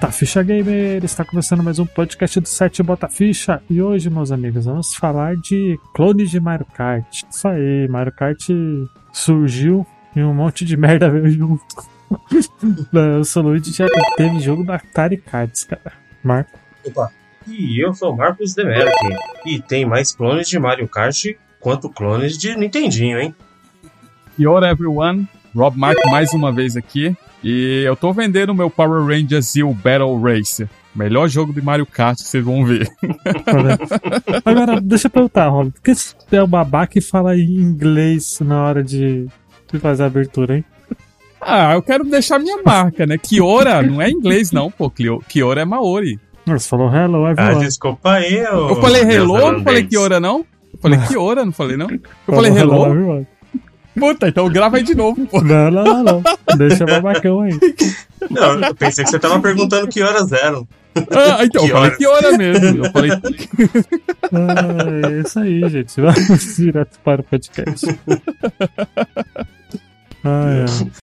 Bota Ficha Gamer! Está começando mais um podcast do site Bota Ficha. E hoje, meus amigos, vamos falar de clones de Mario Kart. Isso aí, Mario Kart surgiu e um monte de merda veio junto. o Soluid já teve jogo da Atari Cards, cara. Marco. Opa! E eu sou o Marcos Demerck. E tem mais clones de Mario Kart quanto clones de Nintendinho, hein? Yo everyone, Rob Mark mais uma vez aqui. E eu tô vendendo meu Power Rangers Zeo Battle Racer. Melhor jogo de Mario Kart que vocês vão ver. Agora, deixa eu perguntar, Rob. Por que você é o babaca e fala em inglês na hora de, de fazer a abertura, hein? Ah, eu quero deixar minha marca, né? Kiora não é inglês, não, pô. Kiora é Maori. Você falou hello, everyone. Ah, desculpa aí, eu. Eu falei hello, não falei Kiora, não? Eu falei Kiora, não falei, não? Eu falei hello. Puta, então grava aí de novo, pô. Não, não, não, não. Deixa babacão aí. Não, eu pensei que você tava perguntando que horas eram. Ah, então, eu falei Que que hora mesmo. Eu falei. Ah, é isso aí, gente. Vamos direto para o podcast. Ah, é.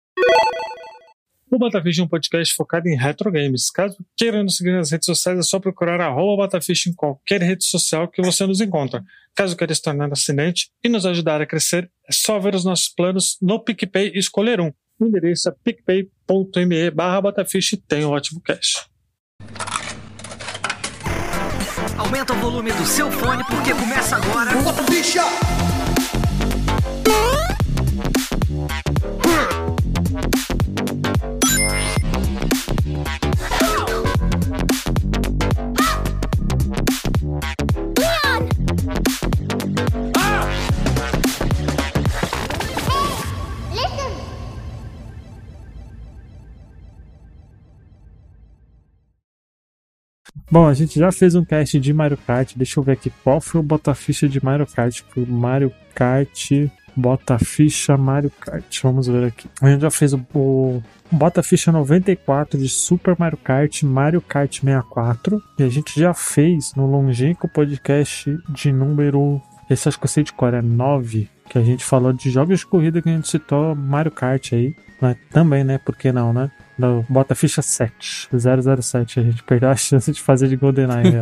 O Batafish é um podcast focado em retro games. Caso queira nos seguir nas redes sociais, é só procurar arroba Batafish em qualquer rede social que você nos encontra. Caso queira se tornar assinante e nos ajudar a crescer, é só ver os nossos planos no PicPay e escolher um. O endereço é picpay.me barra Batafish e tem um ótimo cash. Aumenta o volume do seu fone porque começa agora. Bom, a gente já fez um cast de Mario Kart. Deixa eu ver aqui qual foi o Botaficha de Mario Kart. Mario Kart Botaficha Mario Kart. Vamos ver aqui. A gente já fez o, o Botaficha 94 de Super Mario Kart, Mario Kart 64. E a gente já fez no longínquo podcast de número. Esse acho que eu sei de cor, é 9. Que a gente falou de jogos de corrida que a gente citou Mario Kart aí. Né? Também, né? Por que não, né? No Bota Ficha 7, 007. A gente perdeu a chance de fazer de GoldenEye. né?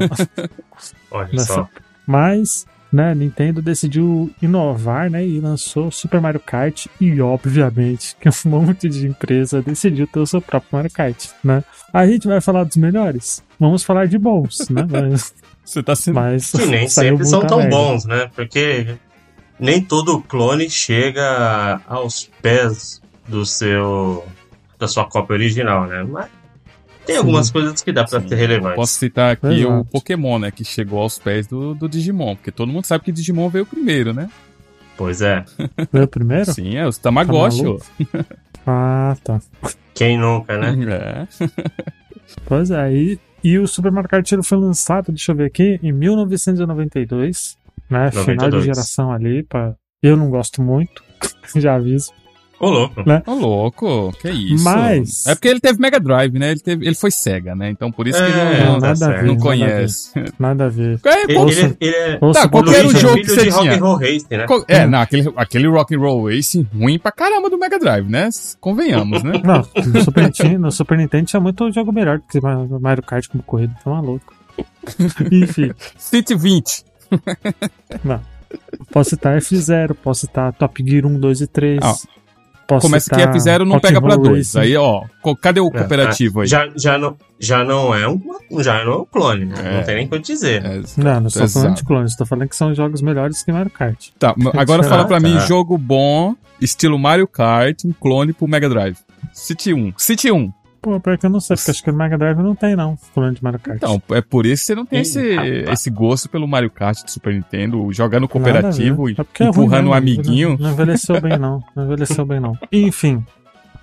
Olha Nessa- só. Mas, né, Nintendo decidiu inovar, né, e lançou Super Mario Kart e, obviamente, que um monte de empresa decidiu ter o seu próprio Mario Kart, né? A gente vai falar dos melhores? Vamos falar de bons, né? Mas, Você tá sendo. mas Que nem sempre são tão merda. bons, né? Porque nem todo clone chega aos pés do seu. da sua cópia original, né? Mas tem Sim. algumas coisas que dá pra ser relevantes. Posso citar aqui Exato. o Pokémon, né? Que chegou aos pés do, do Digimon. Porque todo mundo sabe que Digimon veio primeiro, né? Pois é. Foi o primeiro? Sim, é os Tamagotchi. Tá ó. Ah, tá. Quem nunca, né? É. Pois é, e, e o Super Mario Kart foi lançado, deixa eu ver aqui, em 1992, né? Final de 92. geração ali, pra... eu não gosto muito, já aviso. Ô, louco. Ô, louco, que isso. Mas- É porque ele teve Mega Drive, né? Ele, teve, ele foi Sega, né? Então por isso que É, ele não, tá nada a certo. ver, não nada a conhece. ver, Nada a ver. É, Ele, qual- ele, é- ele é. Ouça Tá, qualquer um é jogo que você de tinha. Rock'n'Roll Racing, né? é, não, aquele, aquele Rock'n'Roll Race ruim pra caramba do Mega Drive, né? Convenhamos, né? Não, no Super, Nintendo, no Super Nintendo tinha muito jogo melhor do que Mario Kart como corrida, tá maluco. Enfim, City 20. não. Posso citar F0, posso citar Top Gear 1, 2 e 3. Ah, posso Começa que citar F0 não pega 2. Racing. Aí, ó, cadê o É, cooperativo aí? Já, já, não, já não é um. Já não é um clone, né? É. Não tem nem o que dizer. É, Não, não estou falando Exato. de clones, estou falando que são jogos melhores que Mario Kart. Tá, agora fala pra mim, Tá. jogo bom, estilo Mario Kart, um clone pro Mega Drive. City 1. City 1. Pô, pior que eu não sei, porque acho que no Mega Drive não tem, não, clone de Mario Kart. Então, é por isso que você não tem Ih, esse, rapaz. esse gosto pelo Mario Kart do Super Nintendo, jogando cooperativo ver. e É é empurrando um mesmo, amiguinho. Não, não envelheceu bem, não. Não envelheceu bem, não. Enfim,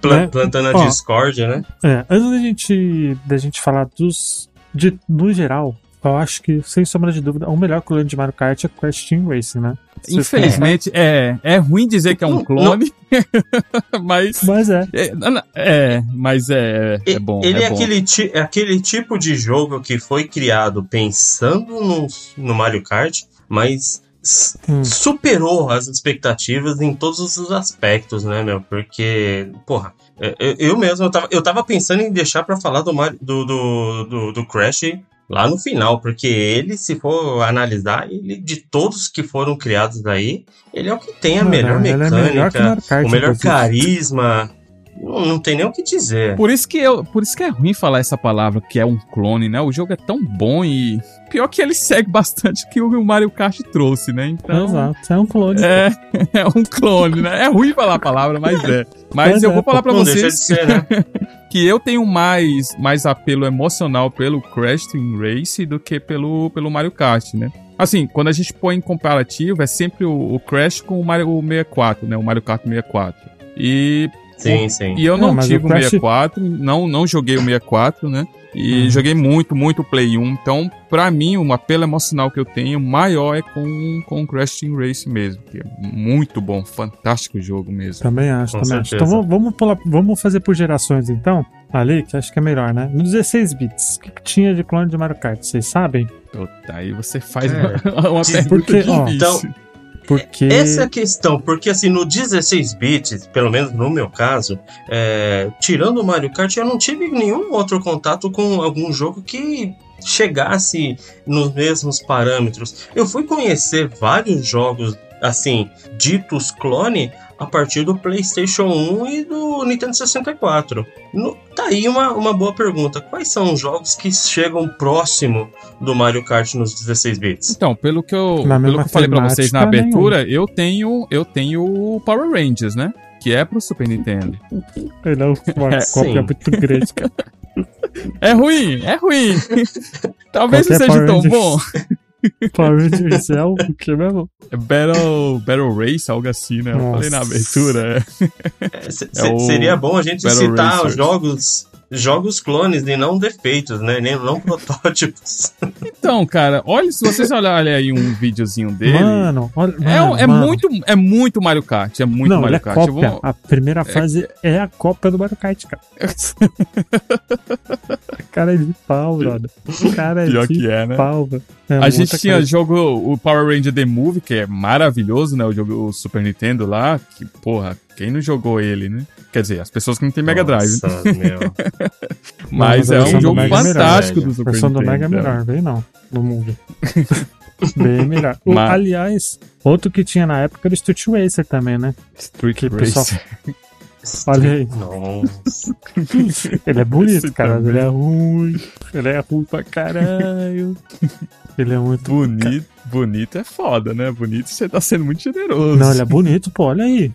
Plan- né? Plantando Ó. a discórdia, né? É, antes da gente, da gente falar dos. De, no geral, eu acho que, sem sombra de dúvida, o melhor clone de Mario Kart é Crash Team Racing, né? Infelizmente, é, é ruim dizer que é um clone, mas. Mas é. É, é, mas é, é bom. Ele é, é bom. aquele, ti- é aquele tipo de jogo que foi criado pensando no, no Mario Kart, mas Hum. superou as expectativas em todos os aspectos, né, meu? Porque, porra, eu, eu- eu mesmo, eu tava, eu tava pensando em deixar pra falar do, Mario- do, do, do, do Crash lá no final, porque ele, se for analisar, ele, de todos que foram criados aí, ele é o que tem a Mano, melhor ele é melhor mecânica, o melhor inclusive. carisma. Não, não tem nem o que dizer. Por isso que eu, por isso que é ruim falar essa palavra que é um clone, né? O jogo é tão bom e pior que ele segue bastante o que o Mario Kart trouxe, né? Então, Exato, é um clone. é, é um clone, né? É ruim falar a palavra, mas é. Mas Mas eu é, vou falar de vocês ser, né? que eu tenho mais, mais apelo emocional pelo Crash Team Race do que pelo, pelo Mario Kart, né? Assim, quando a gente põe em comparativo, é sempre o, o Crash com o Mario 64, né? O Mario Kart 64. E, Sim, sim. e eu Não, não, tive o Crash- 64, não, não joguei o 64, né? E Uhum. joguei muito, muito Play 1. Então, pra mim, o apelo emocional que eu tenho maior é com, com o Crash Team Race mesmo. Que é muito bom, fantástico jogo mesmo. Também acho, Com também acho. certeza. Então vamos, vamos, pular- vamos fazer por gerações então. Ali, que acho que é melhor, né? No 16 bits, o que, que tinha de clone de Mario Kart? Vocês sabem? Puta, aí você faz É. uma, uma pergunta porque, ó, difícil. Então, Porque. Essa é a questão, porque assim, no 16 bits, pelo menos no meu caso, é, tirando o Mario Kart, eu não tive nenhum outro contato com algum jogo que chegasse nos mesmos parâmetros. Eu fui conhecer vários jogos, assim, ditos clone, a partir do PlayStation 1 e do Nintendo 64. No- tá aí uma, uma boa pergunta. Quais são os jogos que chegam próximo do Mario Kart nos 16 bits? Então, pelo que eu, Na pelo que eu falei pra vocês na temática, abertura, eu tenho, eu tenho o Power Rangers, né? Que é pro Super Nintendo. Ele é uma É, cópia sim. muito grande, cara. É ruim, é ruim. Talvez não Qualquer seja Power tão Rangers. bom. Power Rangers é o que mesmo? É Battle, Battle Race, algo assim, né? Eu Nossa. falei na abertura. é. É, se- É seria bom a gente Battle citar Racers. os jogos, jogos clones e não defeitos, né? Nem não protótipos. Então, cara, olha, se vocês olharem aí um videozinho dele. Mano, olha. é, mano, é mano. muito, é muito Mario Kart, é muito Não, Mario é Kart. Eu cópia. vou- A primeira fase é a cópia do Mario Kart, cara. cara é de pau, brother. Cara é Pior de que é, né? pau, velho. É A muita tinha coisa. jogo o Power Ranger The Movie, que é maravilhoso, né? O jogo o Super Nintendo lá, que, porra, quem não jogou ele, né? Quer dizer, as pessoas que não têm Mega Drive. né? Nossa, meu. Mas Não, é a um do jogo fantástico do A Super versão do Nintendo. Mega é melhor, vem não. No movie. Bem melhor. O- Mas- aliás, outro que tinha na época era o Street Racer também, né? Street Que o pessoal- Racer. Olha aí. Nossa. Ele é bonito, Esse cara. também. Ele é ruim. Ele é ruim pra caralho. Ele é muito. Bonito, bonito é foda, né? Bonito você tá sendo muito generoso. Não, ele é bonito, pô. Olha aí.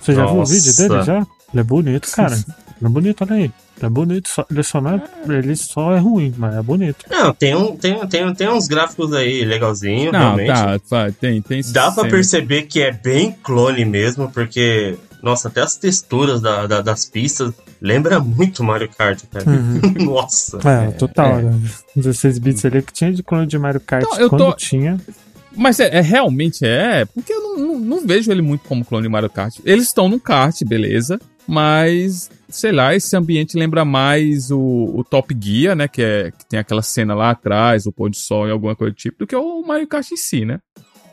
Você já viu o vídeo Nossa. dele já? Ele é bonito, cara. Ele é bonito, olha aí. Ele é bonito. Só, ele só não é. Ele só é ruim, mas é bonito. Não, tem, um, tem, tem, tem uns gráficos aí legalzinho, Não, realmente. tá, tá, tem, tem. Dá pra sempre. perceber que é bem clone mesmo, porque, nossa, até as texturas da, da- das pistas lembra muito Mario Kart, cara. Uhum. Nossa. É, total. é. né? 16 bits ali que tinha de clone de Mario Kart Então, eu quando tô- tinha. Mas é, é- realmente é, porque eu não, não- não vejo ele muito como clone de Mario Kart. Eles estão no kart, beleza, mas sei lá, esse ambiente lembra mais o, o Top Gear, né, que é que tem aquela cena lá atrás, o pôr do sol e alguma coisa do tipo, do que o Mario Kart em si, né?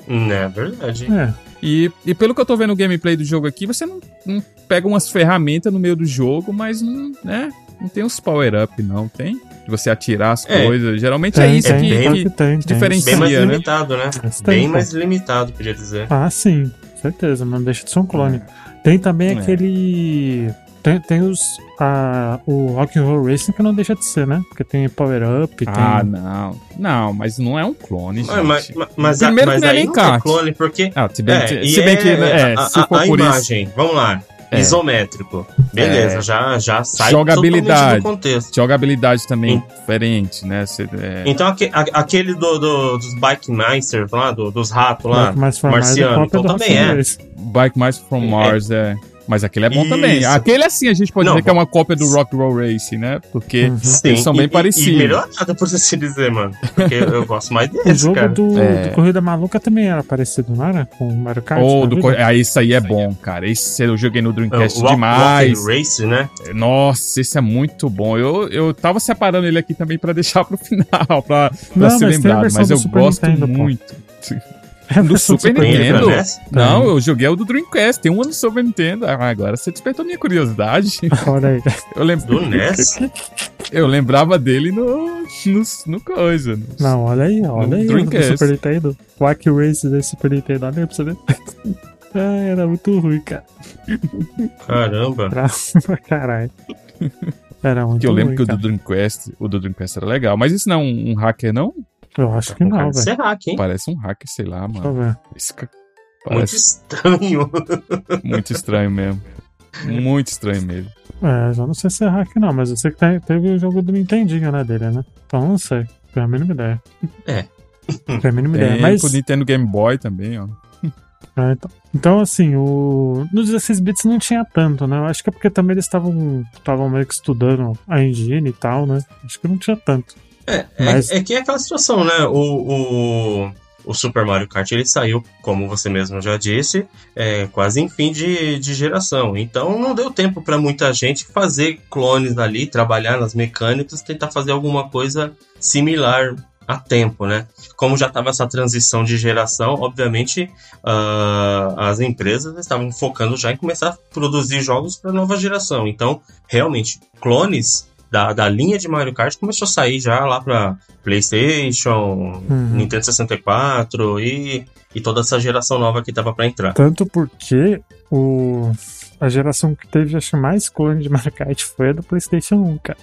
Não é verdade. É. E, e pelo que eu tô vendo o gameplay do jogo aqui, você não, não pega umas ferramentas no meio do jogo, mas não, né, não tem uns power-up, não, tem? De você atirar as É. coisas. Geralmente é Tem, isso tem, que, bem- que- tem, tem, tem. diferencia- Bem mais né? limitado, né? Tem, Bem mais limitado, podia dizer. Ah, sim, certeza, mas não deixa de ser um clone. Tem também É. aquele. Tem, tem os. A, o Rock'n'Roll Racing que não deixa de ser, né? Porque tem Power Up, tem. Ah, não. Não, mas não é um clone, gente. Mas, mas, mas, a- Primeiro mas que não é aí nem não kart. é clone, porque Ah, se bem, É, que- se bem que, é, né, é, a, se a- for a por isso. imagem, vamos lá, É. isométrico. Beleza, já, já sai Jogabilidade. totalmente do contexto. Jogabilidade também Sim. diferente, né? Cê- é, Então aque- a- aquele do, do- dos Bike Masters lá, do- dos ratos lá, marciano, então também é. Bike Mais from É. Mars, é. Mas aquele é bom também. Isso. Aquele, assim, a gente pode Não, dizer que é uma cópia do Rock Roll Race, né? Porque Uhum. Sim, eles são bem e- parecidos. E melhorado, por assim dizer, mano. Porque eu, eu gosto mais O desse, jogo cara. do, É. do Corrida Maluca também era parecido, não era? Com o Mario Kart? Ou na do. vida? co- Ah, esse aí é bom, cara. Esse eu joguei no É, Dreamcast o Rock- demais. Rock Race, né? Nossa, esse é muito bom. Eu, eu tava separando ele aqui também pra deixar pro final, pra, pra Não, ser mas versão Mas eu Super gosto Nintendo, pô. Muito. No Super Nintendo? NES? Não, eu joguei o do Dreamcast. Tem um no Super Nintendo. Ah, agora você despertou minha curiosidade. Olha aí. Eu, lem... Do NES? eu lembrava dele no, no, no coisa. no- Não, olha aí, olha No aí. o Do Dreamcast. Super Nintendo. Wack Race desse Super Nintendo. Olha aí pra você ver. Ah, era muito ruim, cara. Caramba. Pra pra caralho. Era muito Que eu lembro ruim, que o do cara. Dreamcast, o do Dreamcast era legal. Mas isso não é um, um hacker, não? Eu acho que Com cara não, velho. ser hack, hein? Parece um hacker, sei lá, Deixa eu mano. ver. Esse ca- Muito Parece estranho. muito estranho mesmo. Muito estranho mesmo. É, já não sei se é hack não, mas eu sei que teve o jogo do Nintendinho, né, dele, né? Então não sei. Tenho a mínima ideia. É. Tenho a mínima Tem ideia. Mas, pro Nintendo Game Boy também, ó. é, então, então, assim, o... no 16 bits não tinha tanto, né? Eu acho que é porque também eles estavam estavam meio que estudando a engine e tal, né? Acho que não tinha tanto. É, Mas- é, é que é aquela situação, né? O, o, o Super Mario Kart ele saiu, como você mesmo já disse, é, quase em fim de, de geração. Então não deu tempo para muita gente fazer clones ali, trabalhar nas mecânicas, tentar fazer alguma coisa similar a tempo, né? Como já estava essa transição de geração, obviamente ah, as empresas estavam focando já em começar a produzir jogos para nova geração. Então, realmente, clones da, da linha de Mario Kart começou a sair já lá para PlayStation, Uhum. Nintendo 64 e, e toda essa geração nova que tava para entrar. Tanto porque o... a geração que teve, acho, mais clone de Mario Kart foi a do PlayStation 1, cara.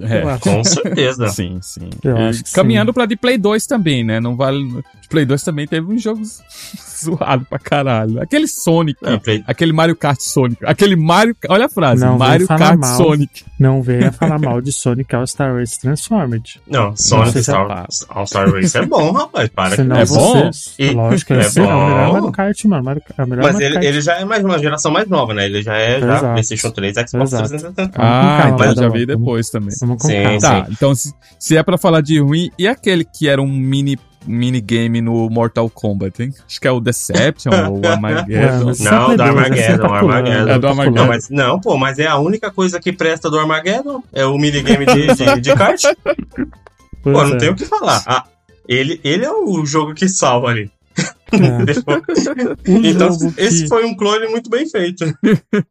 É. Com certeza. Sim, sim. Eu E acho que caminhando pra de Play 2 também, né? Não vale. De Play 2 também teve uns jogos zoados pra caralho. Aquele Sonic. É, Play- Aquele Mario Kart Sonic. Aquele Mario. Olha a frase. Não, vem Mario falar Kart mal. Sonic. Não venha falar mal de Sonic All-Star Race Transformed. Não, Sonic sei se é Star, All-Star Race é bom, rapaz. Para Senão É que... bom? vocês. E- Lógico, é é, é o melhor bom. Mario Kart, mano. Mario, é o melhor Mas Mario ele, Kart. ele já é mais uma geração mais nova, né? Ele já é já Exato. PlayStation 3, Xbox Exato. 360. Ah, calma, então eu já Adão, vi depois também. Vamos Sim. Tá, então se, se é pra falar de ruim, e aquele que era um mini minigame no Mortal Kombat, hein? Acho que é o Deception ou o É, Armageddon. mas Não, do é Play 2, Armageddon, tá pulando, Armageddon. É do tá Armageddon. Não, mas, não, pô, mas é a única coisa que presta do Armageddon é o minigame de, de, de kart. Pois Pô, não é. tem o que falar. Ah, ele, ele é o jogo que salva ali. É. Então, esse que- foi um clone muito bem feito.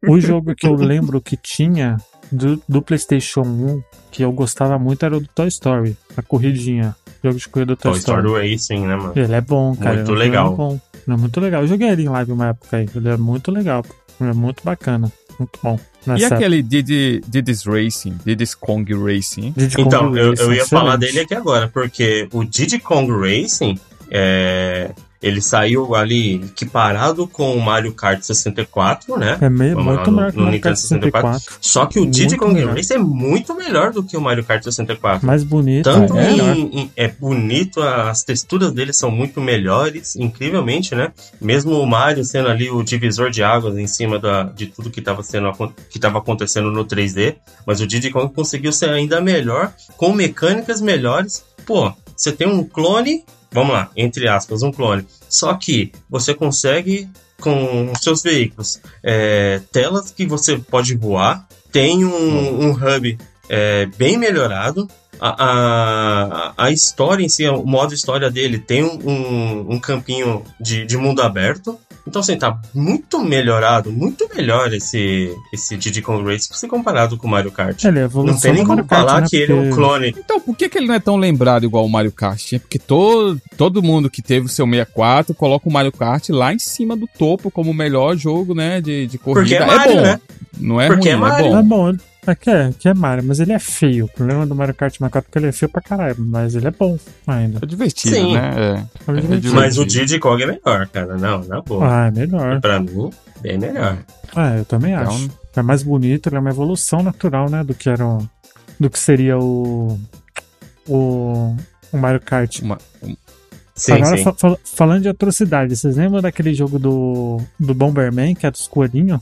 O jogo que eu lembro que tinha do, do PlayStation 1, que eu gostava muito, era o do Toy Story, a corridinha. Jogo de corrida do Toy, Toy Story. Story Racing, né, mano? Ele é bom, cara. Muito é legal. jogo bom. Ele é muito legal. Eu joguei ele em live uma época aí. Ele é muito legal. Ele é muito bacana. Muito bom. E aquele Diddy, Diddy's Racing, Diddy's Kong Racing? Diddy Kong Então, eu, Racing, eu ia falar excelente. dele aqui agora, porque o Diddy Kong Racing, é, ele saiu ali equiparado com o Mario Kart 64, né? É meio, Vamos lá, muito no- melhor que o no Mario Kart Nintendo 64. 64. Só que o Diddy Kong melhor. Racing é muito melhor do que o Mario Kart 64. Mais bonito. Tanto é, em, em- é bonito, as texturas dele são muito melhores, incrivelmente, né? Mesmo o Mario sendo ali o divisor de águas em cima da, de tudo que estava sendo que tava acontecendo no 3D, mas o Diddy Kong conseguiu ser ainda melhor, com mecânicas melhores. Pô, você tem um clone, vamos lá, entre aspas, um clone. Só que você consegue com seus veículos é, telas que você pode voar, tem um, um hub é, bem melhorado. A, a, a história em si, o modo história dele tem um, um, um campinho de, de mundo aberto. Então, assim, tá muito melhorado, muito melhor esse, esse Diddy Kong Race se comparado com o Mario Kart. Ele é Não tem nem como Kart, falar né? que ele é um clone. Então, por que, que ele não é tão lembrado igual o Mario Kart? hein? Porque todo, todo mundo que teve o seu 64 coloca o Mario Kart lá em cima do topo como o melhor jogo, né, de, de corrida. Porque é Mario, bom. né? Não é Porque é ruim, é, Mario. É bom. bom, ele- é que é, que é Mario, mas ele é feio. O problema do Mario Kart 64 é que ele é feio pra caralho, mas ele é bom ainda. É divertido, Sim. né? É. É divertido. Mas o Diddy Kong é melhor, cara. Não, na boa. Ah, é melhor. Pra mim, bem melhor. Ah, eu também Então- acho. É mais bonito, ele é uma evolução natural, né? Do que era o, do que seria o. O. O Mario Kart. Uma- um- Sim, Agora, sim. fa- fa- falando de atrocidade, vocês lembram daquele jogo do, do Bomberman, que é dos coelhinhos?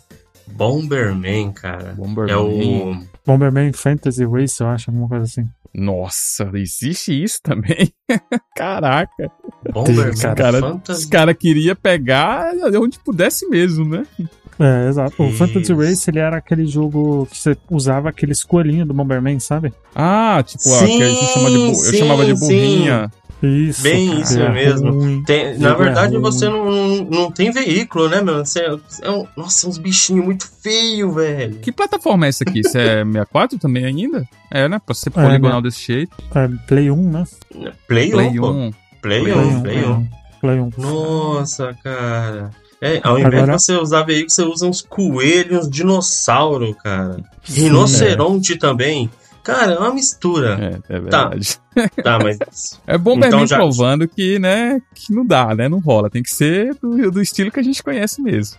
Bomberman, cara. Bomberman. É o. Bomberman Fantasy Race, eu acho, alguma coisa assim. Nossa, existe isso também? Caraca. Bomberman Cara, Cara, os Fantasy. caras queriam pegar onde pudesse mesmo, né? É, exato. O Fantasy. Race, ele era aquele jogo que você usava aqueles coelhinhos do Bomberman, sabe? Ah, tipo, ó, Sim, que a gente chama de bu- eu sim, chamava de sim. Isso. Bem cara, isso é mesmo. ruim. Tem- na Jogo é verdade, ruim. você não, não tem veículo, né, meu? Você é um, nossa, uns bichinhos muito feios, velho. Que plataforma é essa aqui? Isso é 64 também ainda? É, né? Pra ser É, poligonal desse jeito. É, Play 1, né? Play 1, Play pô. 1. Play Play 1, 1. Play 1. Play 1. Nossa, cara. É, ao invés Agora- de você usar veículo, você usa uns coelhos, uns dinossauro, cara. Rinoceronte também. Cara, é uma mistura. É, é verdade. Tá, mas. É Bomberman Então já- provando que, né, que não dá, né? Não rola. Tem que ser do, do estilo que a gente conhece mesmo.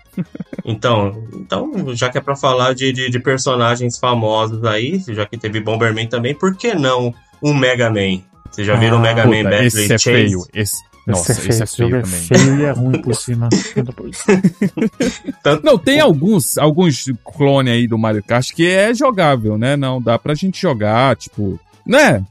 Então, então já que é pra falar de, de, de personagens famosos aí, já que teve Bomberman também, por que não um Mega Man? Vocês já viram o Ah, Mega Man Puta, Battle esse é Chase? feio. Esse... Nossa, esse é feio. esse é feio é também. feio e é ruim por cima. Não, tem alguns, alguns clones aí do Mario Kart que é jogável, né? Não dá pra gente jogar, tipo. Né?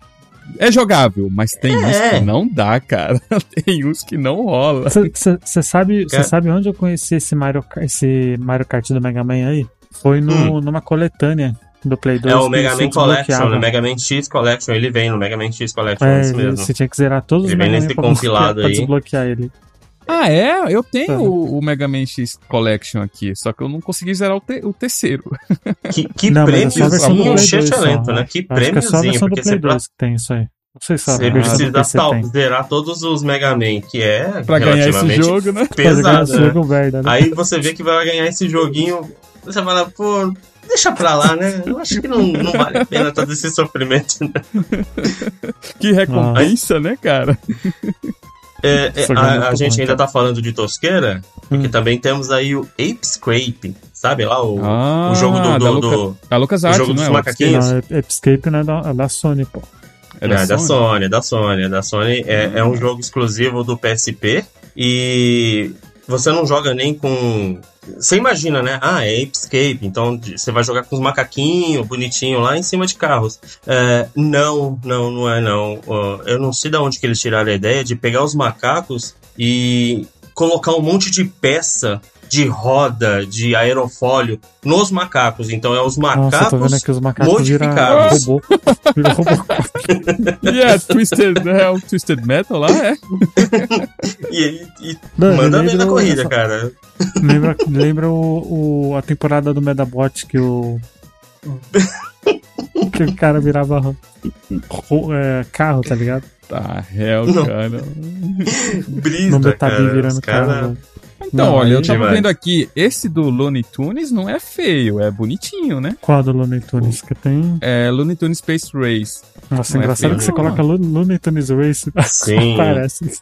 É jogável, mas tem É. uns que não dá, cara. Tem uns que não rola. Você sabe, Cara- sabe onde eu conheci esse Mario, Kart- esse Mario Kart do Mega Man aí? Foi no, numa coletânea do Play 2. Hum. É o Mega Man Collection, desbloqueava. né? Mega Man X Collection, ele vem no Mega Man X Collection, é, É, isso mesmo. você tinha que zerar todos os Ele vem Mega Man nesse pra, compilado pra aí. desbloquear ele. Ah, é? Eu tenho Tá. o, o Mega Man X Collection aqui, só que eu não consegui zerar o, te- o terceiro. Que, que Não, é prêmiozinho Play 2 excelente, só. né? Que é prêmiozinho, do porque você, 2 que tem isso aí. Não sei se a você precisa tal- tem. zerar todos os Mega Man, que é Pra ganhar esse relativamente jogo, né? Pra pesado, né? jogo merda, né? Aí você vê que vai ganhar esse joguinho, você fala, pô, deixa pra lá, né? Eu acho que não, não vale a pena todo esse sofrimento. Né? Que recompensa, né, cara? É, é, é a, a gente bom, ainda tá falando de tosqueira, porque Hum. também temos aí o Ape Scrape, sabe lá? O, Ah, o jogo do. da do, Luca- do- A Lucas O Arts, jogo não dos é? o macaquinhos. Não, Escape não é da, é da Sony, pô. É Não, da é da Sony? Sony, é da Sony, é da Sony. É, é um jogo exclusivo do PSP e você não joga nem com. Você imagina, né? Ah, é Ape Escape, então você vai jogar com os macaquinhos bonitinhos lá em cima de carros. É, não, não, não é não. Eu não sei de onde que eles tiraram a ideia de pegar os macacos e colocar um monte de peça de roda, de aerofólio nos macacos. Então é os Nossa, eu tô vendo macacos aqui os macacos viram modificados. robô. Viram robô. Yeah, Twisted, é o Twisted Metal lá, é? e, e Não, manda bem na corrida, essa- cara. Lembra, lembra o, o- a temporada do Medabot que o. que o cara virava ro- é, carro, tá ligado? Tá, Não. cara. Brisa, No cara. virando Os cara- carro. Então, Não, olha, eu tava demais. vendo aqui, esse do Looney Tunes não é feio, é bonitinho, né? Qual do Looney Tunes que tem? É Looney Tunes Space Race. Nossa, Não é engraçado feio, que você não. coloca Lo- Looney Tunes Race. Sim. Parece.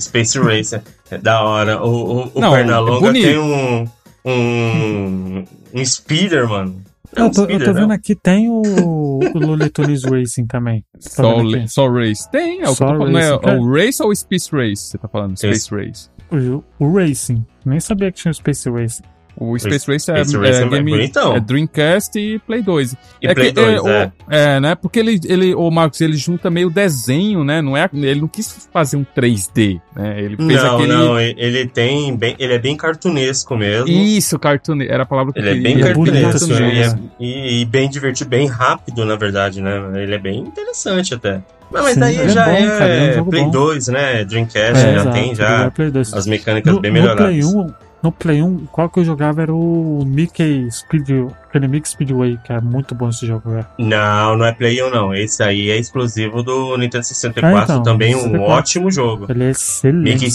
Space Racer. É da hora. O, o, o Não, é Pernalonga bonito. tem um. Um. Um speeder, mano. É um Eu tô, eu speeder, tô vendo não? aqui, tem o, o Looney Tunes Racing também. Tá Só, só Race. Tem, é o Só eu falando. É, Race, cara. o Race ou o Space Race? Você tá falando? Esse. Space Race. O, o Racing. Nem sabia que tinha o Space Racing. O Space Race é, Space Race é é game, bonitão. é Dreamcast e Play 2. E é Play que, é, 2, é. o- é, né? Porque ele, ele, o Marcos, ele junta meio desenho, né? Não é, ele não quis fazer um 3D, né? Ele fez Não, aquele. não, ele tem bem, ele é bem cartunesco mesmo. Isso, cartoon, era a palavra que Ele é bem Ele é bonito cartunesco e, é- jogo, e- e bem divertido, bem rápido, na verdade, né? Ele é bem interessante até. Mas, mas Sim, daí é já bom, é, cara, é Play bom. 2, né? Dreamcast É, já exato, tem já joguei Play 2. as mecânicas No, bem no melhoradas. Play 1, no Play 1, qual que eu jogava era o Mickey Speed, aquele Mickey Speedway, que é muito bom esse jogo. Não, não é Play 1 não. Esse aí é exclusivo do Nintendo 64, Ah, então, também um 64. ótimo jogo. Ele é excelente. Mickey é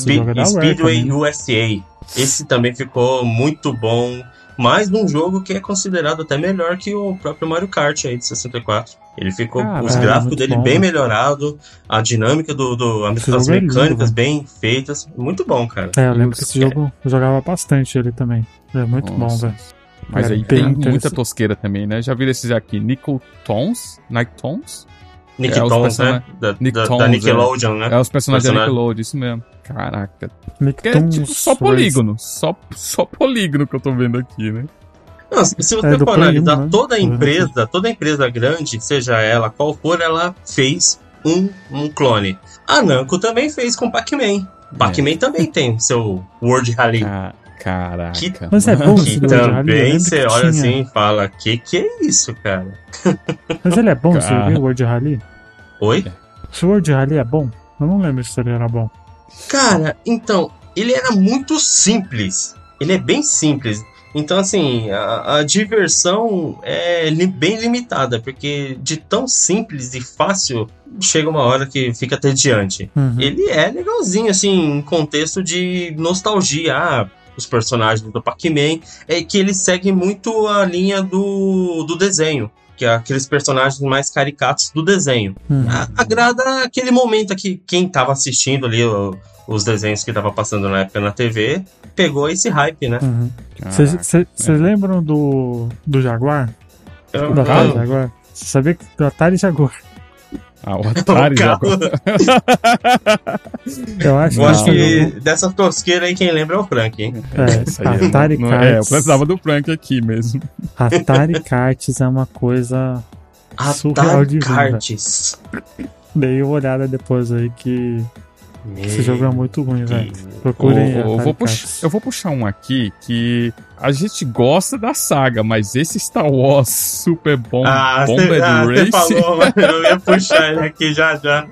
Speedway também. USA. Esse também ficou muito bom. Mais um jogo que é considerado até melhor que o próprio Mario Kart aí de 64. Ele ficou, Caralho, os gráficos muito dele bom. bem melhorado, a dinâmica do, do a- as é lindo, mecânicas velho. bem feitas, muito bom, cara. É, eu lembro que esse jogo eu jogava bastante ele também. É muito bom, Nossa. velho. Mas Era aí tem muita tosqueira também, né? Já viram esses aqui? Nickel Tons? Nick Tons? Nick É, os Tons, né? Da, Nick da, Tons, da é. Nickelodeon, né? É os personagens da Personagem. Nickelodeon, isso mesmo. Caraca. Que é tipo só polígono. Só, só polígono que eu tô vendo aqui, né? Não, se se você É for analisar 1, né? toda Uhum. empresa, toda empresa grande, seja ela qual for, ela fez um, um clone. A Namco também fez com Pac-Man. Pac-Man também tem seu World Rally. Ca- Caraca. Que- Mas é bom que também lembro você olha tinha. assim e fala: Que que é isso, cara? Mas ele é bom, você viu o World Rally? Oi? Se o World Rally é bom, Eu não lembro se ele era bom. Cara, então, ele era muito simples. Ele é bem simples. Então, assim, a, a diversão é li- bem limitada, porque de tão simples e fácil, chega uma hora que fica tediante. Uhum. Ele é legalzinho, assim, em contexto de nostalgia. Ah, os personagens do Pac-Man, é que ele segue muito a linha do, do desenho. Que é aqueles personagens mais caricatos do desenho. Uhum. A- agrada aquele momento que quem tava assistindo ali o- os desenhos que tava passando na época na TV, pegou esse hype, né? Uhum. Caraca. Vocês lembram do, do Jaguar? Eu- Do Atari eu- Jaguar? Você sabia que do Atari Jaguar? Ah, o Atari o carro- Eu acho Eu acho que que dessa tosqueira aí quem lembra é o Frank, hein? É, Isso aí é- Atari não- É, eu Cards. precisava do Frank aqui mesmo. Atari Cards é uma coisa. Surreal Atari de ver, Cards. Dei uma olhada depois aí que esse jogo é muito ruim, velho. Eu, Procurem. eu Atari vou puxar, eu vou puxar um aqui que a gente gosta da saga, mas esse Star Wars Super Bom Ah, você ah, Race. falou, mas eu ia puxar ele aqui já já.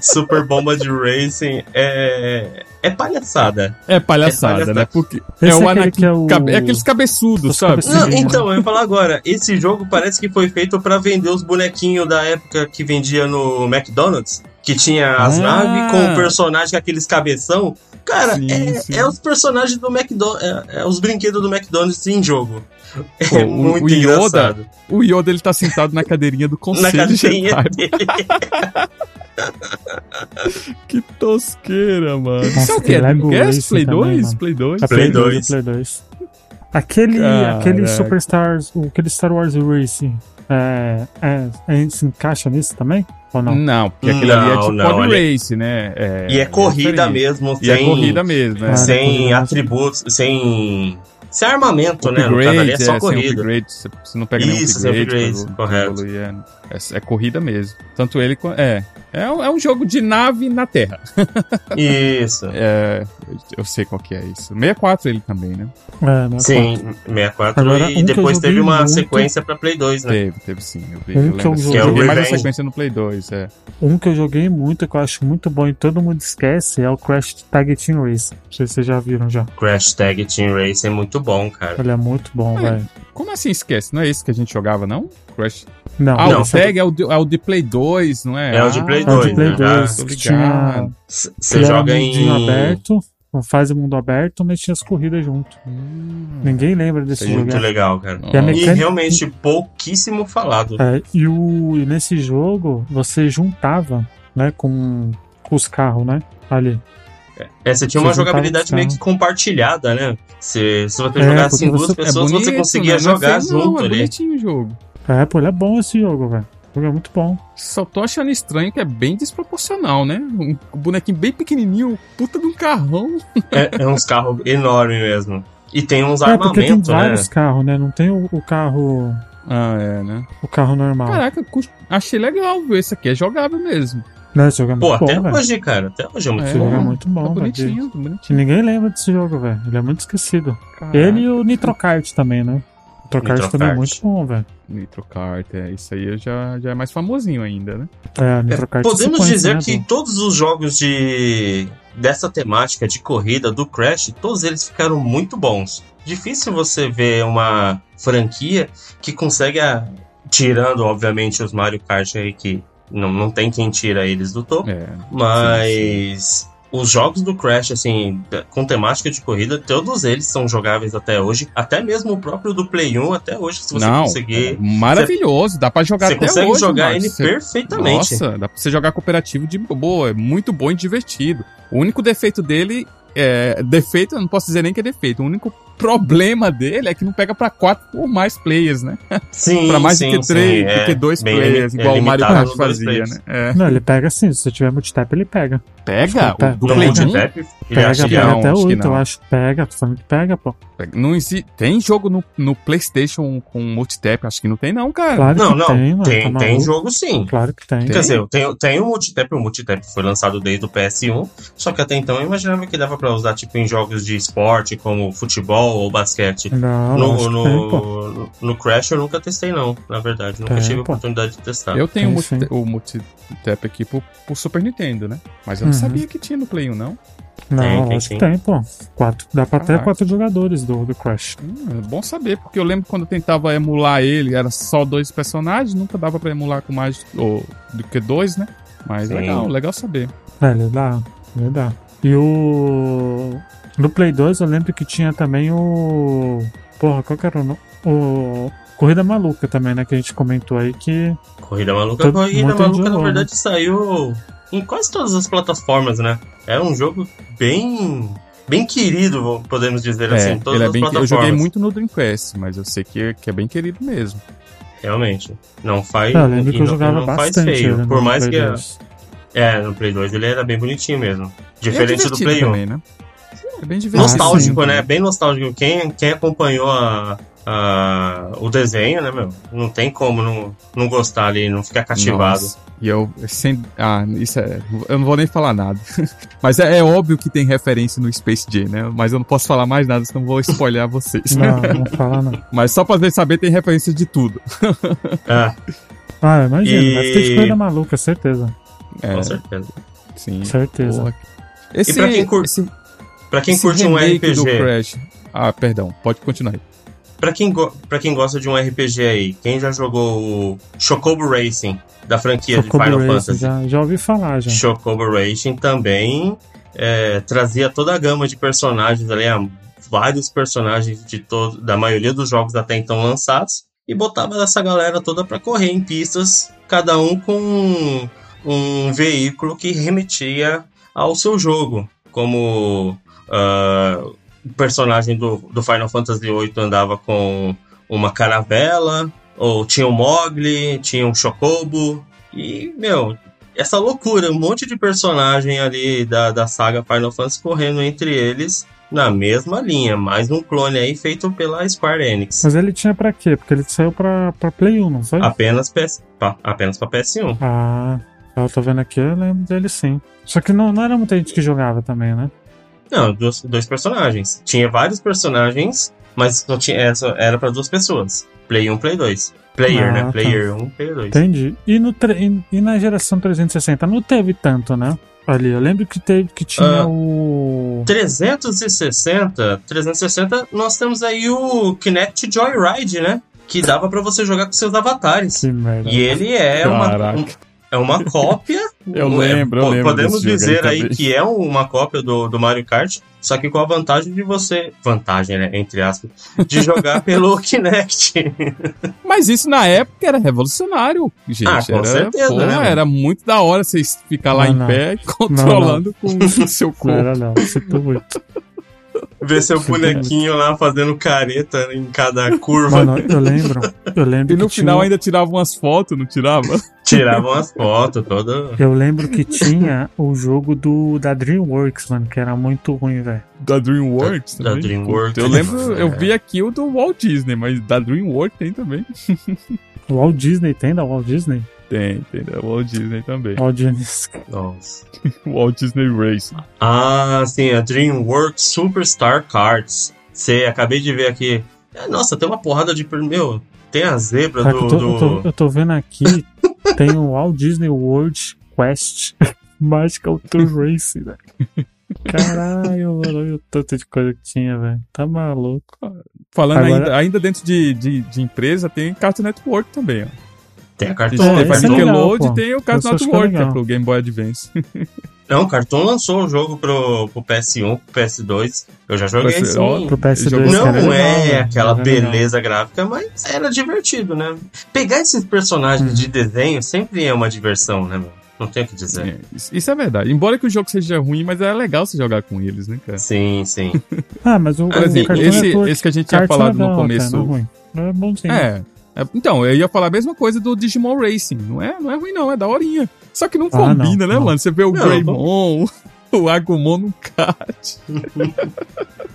Super Bomba de Racing é, é palhaçada. É palhaçada, É palhaçada. né? Porque Esse é o é Anakin. é o- é aqueles cabeçudos, Os sabe? Não, então, eu ia falar agora. Esse jogo parece que foi feito pra vender os bonequinhos da época que vendia no McDonald's. Que tinha as Ah. naves com o personagem com aqueles cabeção. Cara, Sim, é, sim. é os personagens do McDonald's. É, é os brinquedos do McDonald's em jogo. Pô, É o- muito o Yoda, engraçado. O Yoda, ele tá sentado na cadeirinha do Na conselho cadeirinha Jedi. dele. Que tosqueira, mano. Nossa, Isso é o que Guess? Racing Play também, 2? mano. Play 2? É Play Play 2. 2. Play 2. Aquele, aquele Superstars, o- aquele Star Wars Racing, é, é, a gente se encaixa nisso também? Ou não? Não, porque aquele ali é tipo não, ele- race, né? É, E é corrida diferente. mesmo, E é sem, corrida mesmo, né? Ah, sem corrida. atributos, sem, sem armamento, né? No Upgrade, caso ali é só corrida. upgrade, você não pega nenhum Isso, sem upgrade. upgrades, vo- correto. evoluir, é, é, corrida mesmo. Tanto ele quanto. É. É, um- é um jogo de nave na Terra. Isso. É, eu- sei qual que é isso. 64 ele também, né? É, né? Sim, 64 Agora, um e eu depois teve uma muito- sequência pra Play 2, né? Teve, teve sim. Eu, vi, Um eu que eu lembro. joguei- é joguei mais a Revenge. sequência no Play 2, é. Um que eu joguei muito, que eu acho muito bom e todo mundo esquece, é o Crash Tag Team Race. Não sei se vocês já viram já. Crash Tag Team Race é muito bom, cara. Ele é muito bom, É. velho. Como assim esquece? Não é esse que a gente jogava, não? Crash. Não, Ah, não, o Tag é o, de, é o de Play 2, não é? É o de Play é o de 2, Play né? 2, tô que tinha... Você joga em. aberto, faz mundo aberto, mas tinha as corridas junto. Hum, Ninguém lembra desse jogo. Muito legal, cara. E a E mecânica- realmente pouquíssimo falado. É, e, o, e nesse jogo, você juntava, né, com, com os carros, né, ali. É, você tinha Você uma jogabilidade meio que compartilhada, né? Se, se você É, jogasse em duas você- é pessoas, você bonito, conseguia né? Não é jogar não, junto é ali. bonitinho o jogo. É, pô, ele é bom esse jogo, velho. O jogo é muito bom. Só tô achando estranho que é bem desproporcional, né? Um bonequinho bem pequenininho, puta de um carrão. É, é uns carros enormes mesmo. E tem uns é, porque tem armamentos, né? vários carros, né? Não tem o, o carro. Ah, é, né? O carro normal. Caraca, achei legal, viu? Esse aqui é jogável mesmo. Não, esse jogo é muito Pô, até bom, velho. hoje, cara. Até hoje é muito É. Esse jogo é bom. muito Tá bom, velho. bonitinho, tá bonitinho. ninguém lembra desse jogo, velho. Ele é muito esquecido. Caraca. Ele e o Nitro Kart também, né? O Nitro Kart Nitro também é muito bom, velho. Nitro Kart, é. Isso aí já, já é mais famosinho ainda, né? É, o Nitro Kart Podemos dizer né, que do- todos os jogos de dessa temática de corrida do Crash, todos eles ficaram muito bons. Difícil você ver uma franquia que consegue, a- tirando obviamente os Mario Kart aí que não, não tem quem tira eles do topo, É. mas os jogos do Crash assim, com temática de corrida, todos eles são jogáveis até hoje, até mesmo o próprio do Play 1 até hoje, se você Não, conseguir, é maravilhoso. Dá pra jogar você até consegue hoje, jogar Marcos. ele Você- perfeitamente. Nossa, dá pra você jogar cooperativo de boa. É muito bom e divertido. O único defeito dele é. Defeito, eu não posso dizer nem que é defeito. O único problema dele é que não pega pra quatro ou mais players, né? Sim, pra mais sim, do que sim, três, é do que dois bem players, igual é o Mario Kart fazia, né? É. Não, ele pega sim. Se você tiver multitap, ele pega. Pega? Pega. O do Play 1? multitap, ele Pega, pega não, até 8, eu acho. Pega, tô falando que pega, pô. Não existe. Tem jogo no, no PlayStation com multitap? Acho que não tem, não, cara. Claro Não, que não, tem, mano. tem, tá tem jogo sim. Claro que tem. Tem? Quer dizer, tem, tem o multitap, o multitap foi lançado desde o PS1, só que até então eu imaginava que dava pra usar tipo em jogos de esporte, como futebol ou basquete. Não, No, que tem, no, no Crash eu nunca testei não, na verdade, nunca Tem, tive a oportunidade de testar. Eu tenho Tem, o multitap aqui pro, pro Super Nintendo, né? Mas eu não Uhum. sabia que tinha no Play 1, não. Não, Tem, acho que tem, pô. Quatro. Dá pra até Caraca. quatro jogadores do, do Crash. Hum, é bom saber, porque eu lembro quando eu tentava emular ele, era só dois personagens, nunca dava pra emular com mais ou, do que dois, né? Mas Sim. legal, legal saber. É, ele dá. Ele dá. E o. No Play 2 eu lembro que tinha também o. Porra, qual que era o nome? O. Corrida Maluca também, né? Que a gente comentou aí que. Corrida Maluca, Corrida Maluca na verdade saiu em quase todas as plataformas, né? É um jogo bem bem querido, podemos dizer assim, É, em todas ele é as bem, eu plataformas. joguei muito no Dreamcast, mas eu sei que, que é bem querido mesmo. Realmente. Não faz. É, eu lembro e que eu não- jogava não faz bastante. feio. ele Por mais que. 2. É, no Play 2 ele era bem bonitinho mesmo. É Diferente do divertido Play 1. também, né? É bem divertido. Nostálgico, sim. né? Bem nostálgico. Quem, quem acompanhou a, a- o desenho, né, meu? Não tem como não, não gostar ali, não ficar cativado. Nossa, E eu, sem, ah, isso é, eu não vou nem falar nada. Mas é, é óbvio que tem referência no Space Jam, né? Mas eu não posso falar mais nada, senão vou spoiler vocês. Não, não fala não. Mas só pra vocês saber, tem referência de tudo. Ah, Ah, imagina. E- ter de corrida maluca, certeza. É, com certeza. sim. Certeza. Porra. Esse, pra quem cur- esse, Pra quem esse curte um remake do RPG, Crash. Ah, perdão, pode continuar aí. Pra quem, go- pra quem gosta de um RPG aí, quem já jogou o Chocobo Racing da franquia Chocobo de Final Racing, Fantasy? já, já ouvi falar já. Chocobo Racing também é, trazia toda a gama de personagens ali, vários personagens de todo, da maioria dos jogos até então lançados, e botava essa galera toda pra correr em pistas, cada um com um veículo que remetia ao seu jogo, como o personagem do, do Final Fantasy VIII andava com uma caravela, ou tinha o Mogli, tinha um Chocobo, e, meu, essa loucura, um monte de personagem ali da, da saga Final Fantasy correndo entre eles na mesma linha. Mais um clone aí feito pela Square Enix. Mas ele tinha pra quê? Porque ele saiu pra, pra Play 1, não foi? Apenas, PS, pa- apenas pra PS1. Ah, eu tô vendo aqui, eu lembro dele sim. Só que não, não era muita gente que jogava também, né? Não, dois, dois personagens. Tinha vários personagens, mas só tinha, essa era pra duas pessoas. Play 1, Play 2. Player, Ah, né? tá. Player 1, Player 2. Entendi. E, no e, e na geração 360 não teve tanto, né? Ali, eu lembro que teve que tinha Ah. o. 360, 360, nós temos aí o Kinect Joyride, né? Que dava pra você jogar com seus avatares. Que merda. E ele é uma, um- é uma cópia. Eu um- lembro, eu po- lembro Podemos desse jogo aí dizer aí, também. que é uma cópia do, do Mario Kart, só que com a vantagem de você. Vantagem, né? Entre aspas. De jogar pelo Kinect. Mas isso na época era revolucionário, gente. Ah, com era, certeza, pô, né? Era muito da hora você ficar lá Não, em não. pé controlando com o seu Não corpo. era não, sinto muito. Ver seu bonequinho lá fazendo careta em cada curva. Mano, eu lembro. Eu lembro E no que tinha final um- ainda tirava umas fotos, não tirava? Tiravam as fotos, todo. Eu lembro que tinha o jogo do da DreamWorks, mano, que era muito ruim, velho. Da DreamWorks Da- da. DreamWorks. Eu lembro, eu É. vi aqui o do Walt Disney, mas da DreamWorks tem também. Walt Disney tem da Walt Disney? Tem, tem Walt Disney também. Walt Disney. Nossa. Walt Disney Racing. Ah, sim, a DreamWorks Superstar Cards. Você acabei de ver aqui. É, Nossa, tem uma porrada de. Meu, tem a zebra Cara, do. eu, tô, eu, tô, do... eu tô vendo aqui, tem o Walt Disney World Quest Magical Tour Racing, velho. Caralho, mano, olha o tanto de coisa que tinha, velho. Tá maluco. Falando Agora- ainda, ainda dentro de, de, de empresa, tem Cartoon Network também, ó. Tem a Cartoon. É, a esse é legal, pô. e tem o Cartoon Esse é Network, que é legal. pro Game Boy Advance. Não, o Cartoon lançou o jogo pro, pro PS1, pro PS2. Eu já joguei sim. ó, Pro PS2 Jogou- que Não era legal, é aquela legal. beleza gráfica, mas era divertido, né? Pegar esses personagens Uhum. de desenho sempre é uma diversão, né, meu? Não tem o que dizer. É, isso, isso é verdade. Embora que o jogo seja ruim, mas é legal você jogar com eles, né, cara? Sim, sim. Ah, mas o, exemplo, Cartoon esse, Network esse que a gente tinha Kart falado legal, no começo. não é ruim. É bonzinho. É, é, Então, eu ia falar a mesma coisa do Digimon Racing. Não é, não é ruim, não, é daorinha. Só que não Ah, combina, não, né, não. mano? Você vê o Não, Greymon, o Agumon no kart.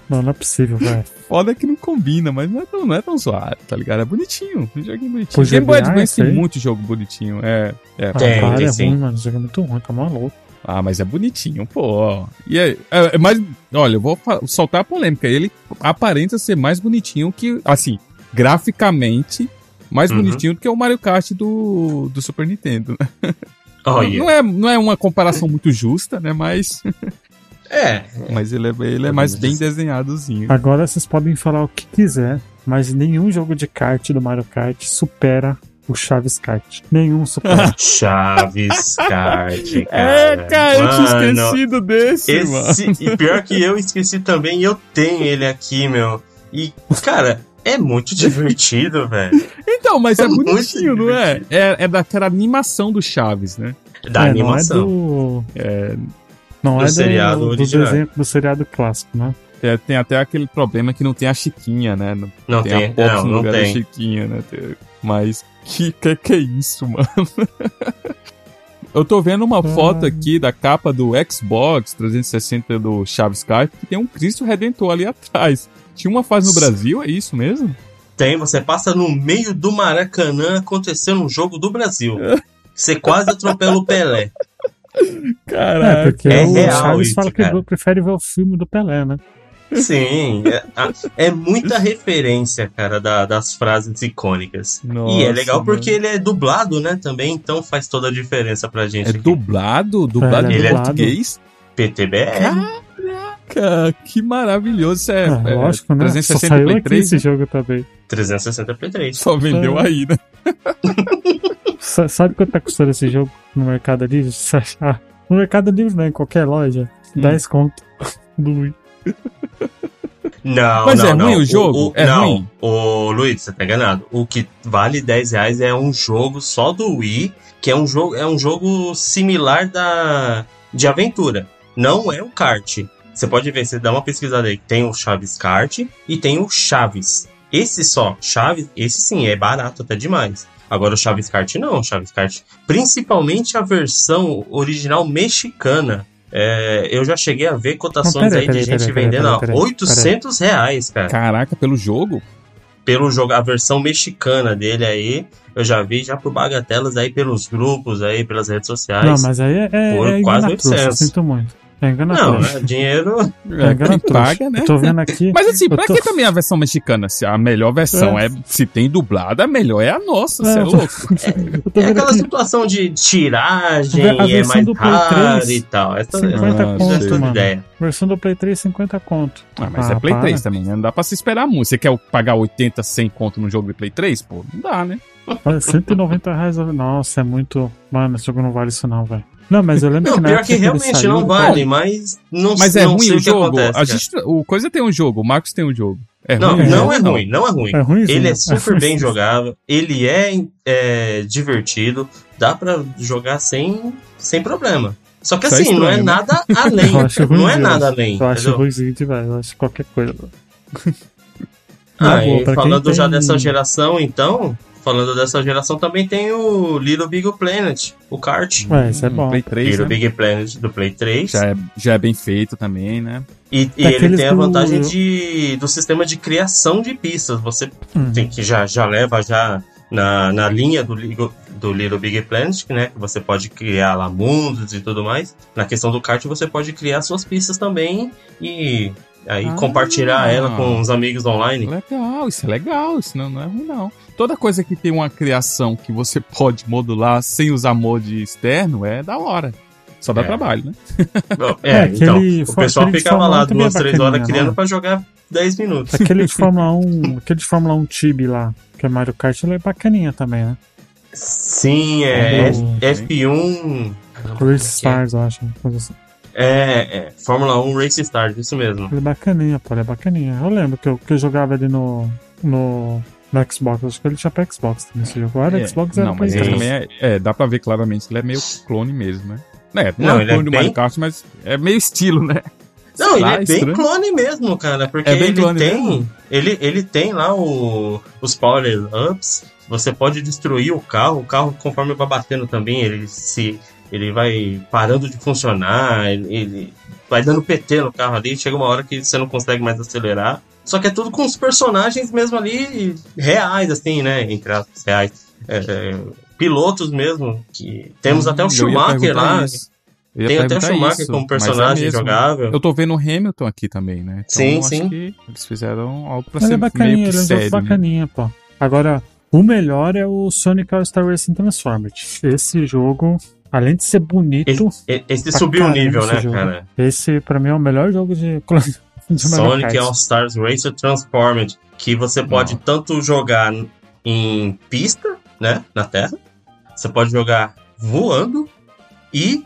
Não, não é possível, velho. Foda que não combina, mas não é tão, não é tão zoado, tá ligado? É bonitinho. Um joguinho bonitinho. Pô, Game Boy jogar Advance tem muito jogo bonitinho. É, é. Ah, Tem, cara, tem é sim. ruim, mano. O jogo é muito ruim, tá maluco. Ah, mas é bonitinho, pô. E é, é, é mais. Olha, eu vou soltar a polêmica. Ele aparenta ser mais bonitinho que. Assim, graficamente, mais Uhum. bonitinho do que o Mario Kart do, do Super Nintendo. né? Olha. Não, é, não é uma comparação muito justa, né? Mas, É, mas ele é, ele é mais bem desenhadozinho. Agora vocês podem falar o que quiser, mas nenhum jogo de kart do Mario Kart supera o Chaves Kart. Nenhum supera. Chaves Kart, cara. É, cara, eu tinha Mano, esquecido desse, mano. Esse, e pior que eu esqueci também, e eu tenho ele aqui, meu. E, cara, é muito divertido, velho. Então, mas é, É muito bonitinho, não é? é? É daquela animação do Chaves, né? Da É, animação. Não é do. Não Do é do, seriado do original. desenho do seriado clássico, né? É, tem até aquele problema que não tem a Chiquinha, né? Não Não tem, tem, a Pops não, no não lugar da tem. Chiquinha, né? Mas que, que que é isso, mano? Eu tô vendo uma foto Ah. aqui da capa do Xbox 360 do Chaves Kart que tem um Cristo Redentor ali atrás. Tinha uma fase no Brasil, é isso mesmo? Tem, você passa no meio do Maracanã acontecendo um jogo do Brasil. Você quase atropela o Pelé. Caraca. É, porque é o real Chaves isso, fala que cara. prefere ver o filme do Pelé, né? Sim, é, é muita referência, cara, da- das frases icônicas. e é Nossa, legal mano. porque ele é dublado, né, também, então faz toda a diferença pra gente. É aqui. dublado? Dublado É, em ele é português? PTBR. Caraca, que maravilhoso. Isso é, É, é lógico, né? Só 360 saiu Play aqui 3, esse né? jogo também. 360 Play 3. Só vendeu É. aí, né? Sa- Sabe quanto tá custando esse jogo no Mercado Livre? Achar- No Mercado Livre, não, em qualquer loja. Hum. 10 conto do Wii. Não, Mas não, é não. ruim o jogo? É não, ruim? Ô, Luiz, você tá enganado. O que vale 10 reais é um jogo só do Wii, que é um jogo, é um jogo similar da de aventura. Não é o kart. Você pode ver, você dá uma pesquisada aí. Tem o Chaves Kart e tem o Chaves. Esse só, Chaves, esse sim, é barato até demais. Agora o Chaves Kart não, o Chaves Kart. Principalmente a versão original mexicana. É, eu já cheguei a ver cotações aí de peraí, gente vendendo peraí, a peraí, 800 reais, cara Caraca, pelo jogo? pelo jogo, a versão mexicana dele aí, eu já vi já por bagatelas aí pelos grupos aí, pelas redes sociais. Não, mas aí é, é, Por é quase engana trouxa, 800. sinto muito. É engana Não, né, dinheiro. É engana quem trouxa. paga, né? Eu tô vendo aqui. Mas assim, pra tô- que também a versão mexicana? Se a melhor versão é, se tem dublada, a melhor é a nossa, você é, É, louco. É vendo aquela aqui. situação de tiragem A e é mais do Play raro 3, e tal. Essa, 50 essa Ah, é conto, toda mano. ideia. Versão do Play 3, 50 conto. Ah, mas Ah, é Play para. 3 também, né? Não dá pra se esperar muito. Você quer pagar 80, 100 conto num jogo de Play 3? Pô, não dá, né? Olha, 190 reais. Nossa, é muito. Mano, esse jogo não vale isso, não, velho. Não, mas eu lembro Não, que na pior época que ele realmente saiu, não vale, mas não, Mas é não ruim sei o jogo. acontece. a gente, o Coisa tem um jogo, o Marcos tem um jogo. É Não, ruim? não é Não. ruim, não é ruim. É ruimzinho. Ele é super bem jogável, ele é, é divertido, dá pra jogar sem, sem problema. Só que Só assim, não é né? nada além. Eu acho não é nada além. Eu acho ruimzinho demais. Eu acho qualquer coisa. Ah, boa, e quem falando já tem- dessa geração, então, falando dessa geração, também tem o Little Big Planet, o kart. Ué, isso é bom. Play 3, Little né? Big Planet do Play 3. Já, é, já é bem feito também, né? E, e ele tem a do- vantagem de, do sistema de criação de pistas. Você Hum. tem que já, já leva já na, na linha do, do Little Big Planet, né? Que você pode criar lá mundos e tudo mais. Na questão do kart, você pode criar suas pistas também e aí Ah. compartilhar ela com os amigos online. Legal, isso é legal, isso não, não é ruim, não. Toda coisa que tem uma criação que você pode modular sem usar mod externo é da hora. Só dá É. trabalho, né? É, É, então, aquele o pessoal ficava lá 1 também é duas, três horas não criando é? pra jogar 10 minutos. Aquele de Fórmula 1, aquele de Fórmula 1 Tibi lá, que é Mario Kart, ele é bacaninha também, né? Sim, é, Sim. F1. Race Stars, eu acho. assim. É, é, Fórmula 1 Race Stars, isso mesmo. Ele é bacaninha, pô, ele é bacaninha. Eu lembro que eu, que eu jogava ele no, no, no Xbox. Acho que ele tinha pra Xbox também esse jogo. Era É, Xbox, era não, mas ele também é, é, dá pra ver claramente que ele é meio clone mesmo, né? É, não, Não, é ele é clone do Mario bem- Kart, mas é meio estilo, né? Não, ele é bem estranho. clone mesmo, cara, porque É bem ele clone tem, mesmo? ele, ele tem lá o, os power ups. Você pode destruir o carro, o carro conforme vai batendo também, ele se ele vai parando de funcionar, ele, ele- vai dando PT no carro ali, chega uma hora que você não consegue mais acelerar. Só que é tudo com os personagens mesmo ali reais, assim, né? Entre as reais. É, é, pilotos mesmo, que temos até o Hum, Eu ia Schumacher lá. Tem até o Schumacher isso, como mas é personagem mesmo. jogável. Eu tô vendo o Hamilton aqui também, né? Então, Sim, acho sim. que eles fizeram algo pra Ele ser é bacaninha, meio que é sério, né? bacaninha, pô. Agora, o melhor é o Sonic All-Star Racing Transformed. Esse jogo, além de ser bonito, Esse Pra subiu o nível, esse né, jogo. cara? esse pra mim é o melhor jogo de, Sonic Kart. All Stars Racer Transformed, que você pode Não. tanto jogar em pista, né, na Terra, você pode jogar voando e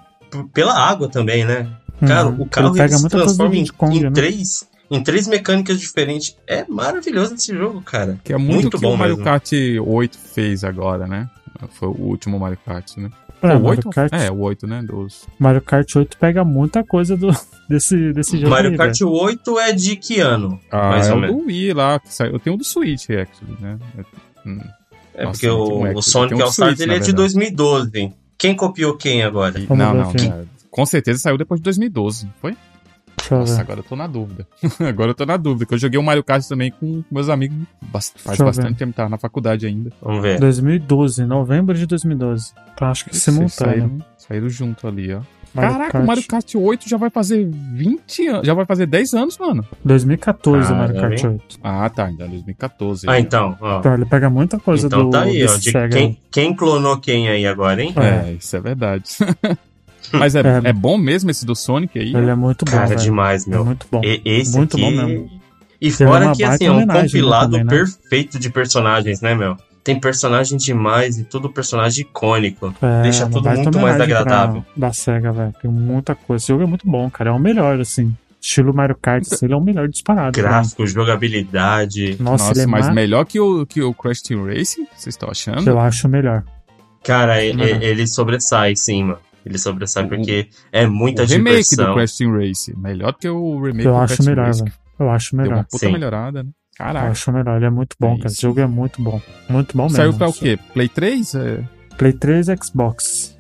pela água também, né? Cara, Uhum. o carro ele se transforma em, Kong, em né? três em três mecânicas diferentes. É maravilhoso esse jogo, cara. Que é muito, Muito que bom o Mario mesmo. Kart 8 fez agora, né? Foi o último Mario Kart, né? É, o Mario 8? Kart, É, o 8, né? Dos... Mario Kart 8 pega muita coisa do, desse, desse jogo Mario aí, Kart velho. 8 é de que ano? Ah, mais é ou o menos. do Wii lá, que saiu. Eu tenho o do Switch, actually, né? Hum. É Nossa, porque tem um o, o Sonic um All Stars Switch, ele é de verdade. 2012. Quem copiou quem agora? E- Vamos não, não, cara. Com certeza saiu depois de 2012, não foi? Deixa Nossa, ver. agora eu tô na dúvida. agora eu tô na dúvida, porque eu joguei o Mario Kart também com meus amigos bas- faz Deixa bastante ver. tempo, tava na faculdade ainda. Vamos ver. 2012, novembro de 2012. Então acho que Vocês simultâneo. saíram, saíram junto ali, ó. Mario Caraca, Kart. o Mario Kart 8 já vai fazer 20 anos, já vai fazer 10 anos, mano. 2014 o Mario Kart hein? 8. Ah, tá, ainda é 2014. Ah, né? então, ó. Então ele pega muita coisa Então do tá aí, ó. de Sega. quem, quem clonou quem aí agora, hein? É, isso é verdade. Mas é, É. é bom mesmo esse do Sonic aí? Ele é muito bom, Cara, velho. demais, É meu. muito bom. E- esse Muito aqui... bom mesmo. E é fora que, assim, é um né, compilado também, né? perfeito de personagens, né, meu? Tem personagem demais e tudo personagem icônico. É, Deixa uma tudo muito mais agradável. Da SEGA, velho. Tem muita coisa. Esse jogo é muito bom, cara. É o melhor, assim. Estilo Mario Kart, assim, ele é o melhor disparado. Gráfico, jogabilidade. Nossa, Nossa, ele é mas ma- melhor que o, que o Crash Team Racing? Vocês estão achando? Eu acho melhor. Cara, ele sobressai, sim, mano. Ele sobressai porque é muita o remake do diversão. Crash Team Racing. Melhor que o remake Eu do acho Crash melhor, velho. Eu acho Deu melhor. uma puta Sim. melhorada, né? Eu Caraca. acho melhor. Ele é muito bom, É cara. Esse jogo é muito bom. Muito bom mesmo. Saiu pra o quê? Play 3? É... Play 3 e Xbox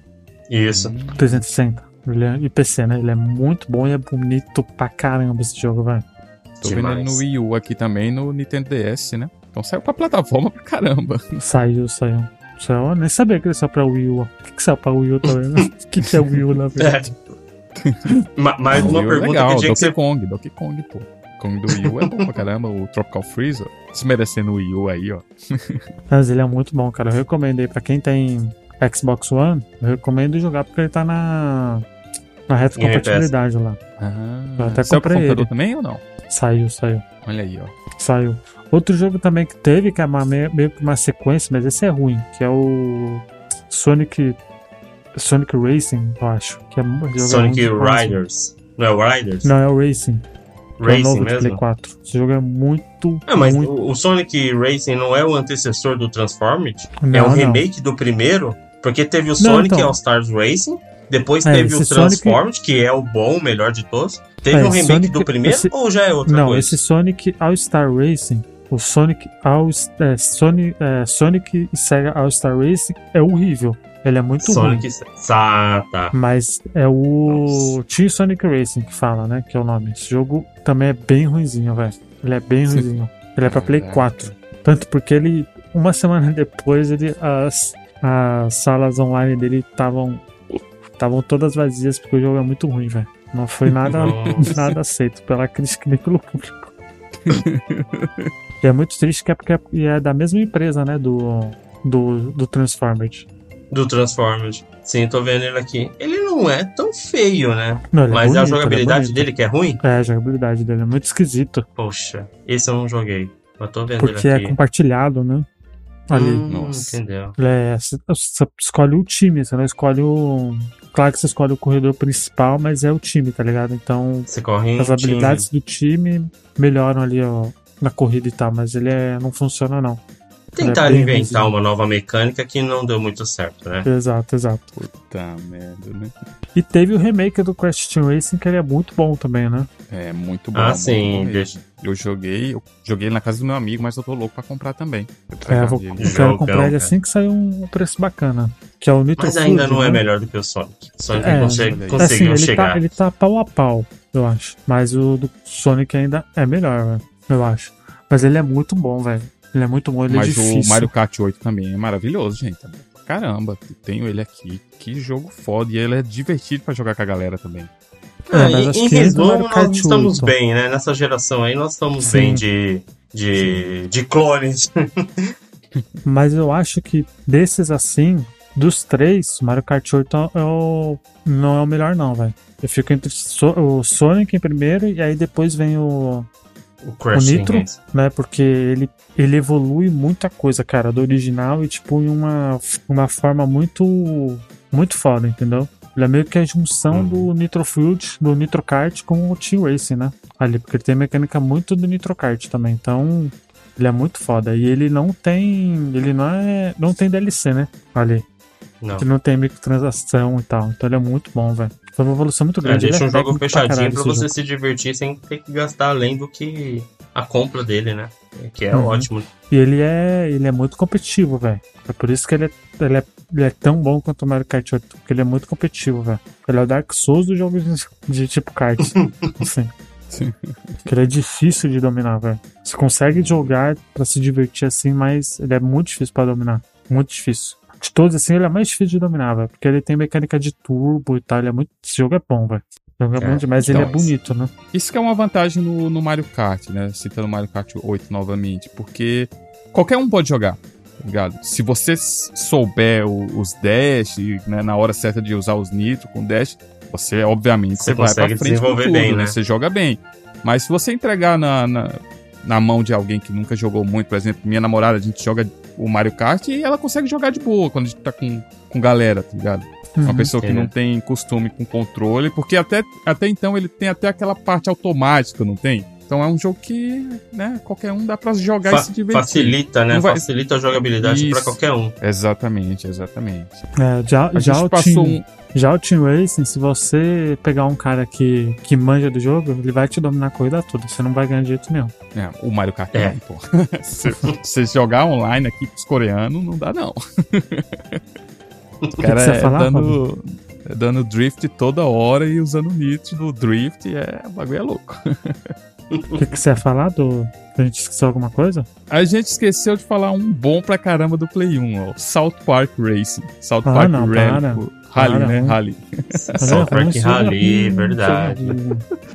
Isso. 360. Ele é, e PC, né? Ele é muito bom e é bonito pra caramba esse jogo, velho. Tô vendo ele no Wii U aqui também, no Nintendo DS, né? Então saiu pra plataforma pra caramba. Saiu, saiu. Eu nem sabia que ele saiu pra Wii U. O que, que saiu pra Wii U também? né? O que, que é Wii U, na verdade? Ma- Mais uma é pergunta legal, que tinha que Donkey ser. Kong, Donkey Kong, pô. Kong do Wii U é bom pra caramba, o Tropical Freeze, ó. Desmerecendo o Wii U aí, ó. Mas ele é muito bom, cara. Eu recomendo aí pra quem tem Xbox One. Eu recomendo jogar porque ele tá na, na retrocompatibilidade lá. Eu Ah, até saiu pro comprei computador ele. também ou não? Saiu, saiu. Olha aí, ó. Saiu. Outro jogo também que teve, que é uma, meio, que uma sequência, mas esse é ruim, que é o Sonic. Sonic Racing, eu acho. Que é, é Sonic demais. Riders. Não é o Riders? Não, é o Racing. que é o Racing novo de Play mesmo? 4. Esse jogo é muito. Ah, mas muito... o, o Sonic Racing não é o antecessor do Transformed? é Não, um não. remake do primeiro? Porque teve o Sonic então. All Stars Racing, depois É, teve o esse Sonic- Transformed, que é o bom, o melhor de todos. Teve É, um remake Sonic- do primeiro esse- ou já é outra Não, coisa? esse Sonic All-Star Racing, o Sonic All é, Sonic, é, Sonic e Sega All-Star Racing é horrível. Ele é muito Sonic. ruim. Ah, tá. Mas é o Nossa. Team Sonic Racing que fala, né? Que é o nome. Esse jogo também é bem ruinzinho, velho. Ele é bem Sim. ruinzinho. Ele é pra Play Caraca. 4. Tanto porque ele, uma semana depois, ele as, as salas online dele estavam estavam todas vazias porque o jogo é muito ruim, velho. Não foi nada, Nossa. nada aceito pela crítica nem pelo público. E é muito triste que é porque é, é da mesma empresa, né? Do, do, do Transformers. Do Transformed. Sim, tô vendo ele aqui. Ele não é tão feio, né? Não, ele é Mas bonito, a ele é jogabilidade bonito. dele que é ruim? É, a jogabilidade dele é muito esquisito. Poxa, esse eu não joguei. Mas tô vendo Porque ele é aqui. compartilhado, né? Ali. Hum, Nossa. Entendeu? É- Você você escolhe o time, você não escolhe o. Claro que você escolhe o corredor principal, mas é o time, tá ligado? Então, Você corre em as time. habilidades do time melhoram ali, ó, na corrida e tal, mas ele é, não funciona, não. Tentaram bem inventar uma nova mecânica que não deu muito certo, né? Exato, exato. Puta merda, né? E teve o remake do Crash Team Racing, que ele é muito bom também, né? É muito bom. Ah, muito sim, bom deixa- Eu joguei, eu joguei na casa do meu amigo, mas eu tô louco pra comprar também. Eu É, vou, eu quero Jogão, comprar ele cara. assim que sair um preço bacana. Que é o Nitro Mas ainda não é né? melhor do que o Sonic. Sonic É, consegue-. Assim, conseguiu ele chegar. tá, ele tá pau a pau, eu acho. Mas o do Sonic ainda é melhor, velho. Eu acho. Mas ele é muito bom, velho. Ele é muito bom, ele é Mas difícil. o Mario Kart 8 também é maravilhoso, gente. É Caramba, tenho ele aqui. Que jogo foda. E ele é divertido pra jogar com a galera também. É, Ah, mas em acho em que no resumo, Mario Kart nós estamos 8. bem, né? Nessa geração aí, nós estamos Sim. bem de, de, de clones. Mas eu acho que desses assim, dos três, o Mario Kart 8 é o- não é o melhor, não, velho. Eu fico entre So- o Sonic em primeiro e aí depois vem o. O Crash O Nitro? Racing. né? Porque ele, ele evolui muita coisa, cara, do original e, tipo, em uma, uma forma muito. Muito foda, entendeu? Ele é meio que a junção Uhum. do Nitro Field, do Nitro Kart com o Team Racing, né? Ali, porque ele tem mecânica muito do Nitro Kart também. Então, ele é muito foda. E ele não tem. Ele não é. Não tem DLC, né? Ali. Não. Ele não tem microtransação e tal. Então ele é muito bom, velho. Foi uma evolução muito É, grande. deixa Ele um jogo pra fechadinho pra esse você jogo. se divertir sem ter que gastar além do que a compra dele, né? Que é Uhum. ótimo. E ele é, ele é muito competitivo, velho. É por isso que ele é, ele, é, ele é tão bom quanto o Mario Kart 8, porque ele é muito competitivo, velho. Ele é o Dark Souls do jogo de, de tipo kart. assim. Sim. Que ele é difícil de dominar, velho. Você consegue jogar pra se divertir assim, mas ele é muito difícil pra dominar. Muito difícil. De todos, assim, ele é mais difícil de dominar, velho. Porque ele tem mecânica de turbo e tal. Ele é muito... Esse jogo é bom, velho. O jogo é, É, bom demais. Ele é então, bonito, né? Isso que é uma vantagem no, no Mario Kart, né? Citando o Mario Kart 8 novamente. Porque qualquer um pode jogar, tá ligado? Se você souber o- os dash, né, na hora certa de usar os nitro com dash, você, obviamente, Você você, vai pra frente com desenvolver tudo, bem, né? né? Você joga bem. Mas se você entregar na, na, na mão de alguém que nunca jogou muito, por exemplo, minha namorada, a gente joga o Mario Kart e ela consegue jogar de boa quando a gente tá com, com galera, tá ligado? Uma Uhum. pessoa que Entendeu? não tem costume com controle, porque até, até então ele tem até aquela parte automática, não tem? Então é um jogo que, né, qualquer um dá pra jogar Fa- e se divertir. facilita, né? Vai- Facilita a jogabilidade pra qualquer um. Exatamente, exatamente. É, já, A já gente o passou Team, um. Já o Team Racing, se você pegar um cara que, que manja do jogo, ele vai te dominar a corrida toda. Você não vai ganhar de jeito nenhum. É, o Mario Kart É. não, pô. se, se jogar online aqui pros coreanos, não dá, não. O que cara você ia é falar, dando, é dando drift toda hora e usando nitro no drift, é, o bagulho é louco. O que, que você ia falar do. A gente esqueceu alguma coisa? A gente esqueceu de falar um bom pra caramba do Play 1, ó. South Park Racing. South Ah, Park não, Rally. Rally, né? Rally. South Park é Rally, ruim, verdade.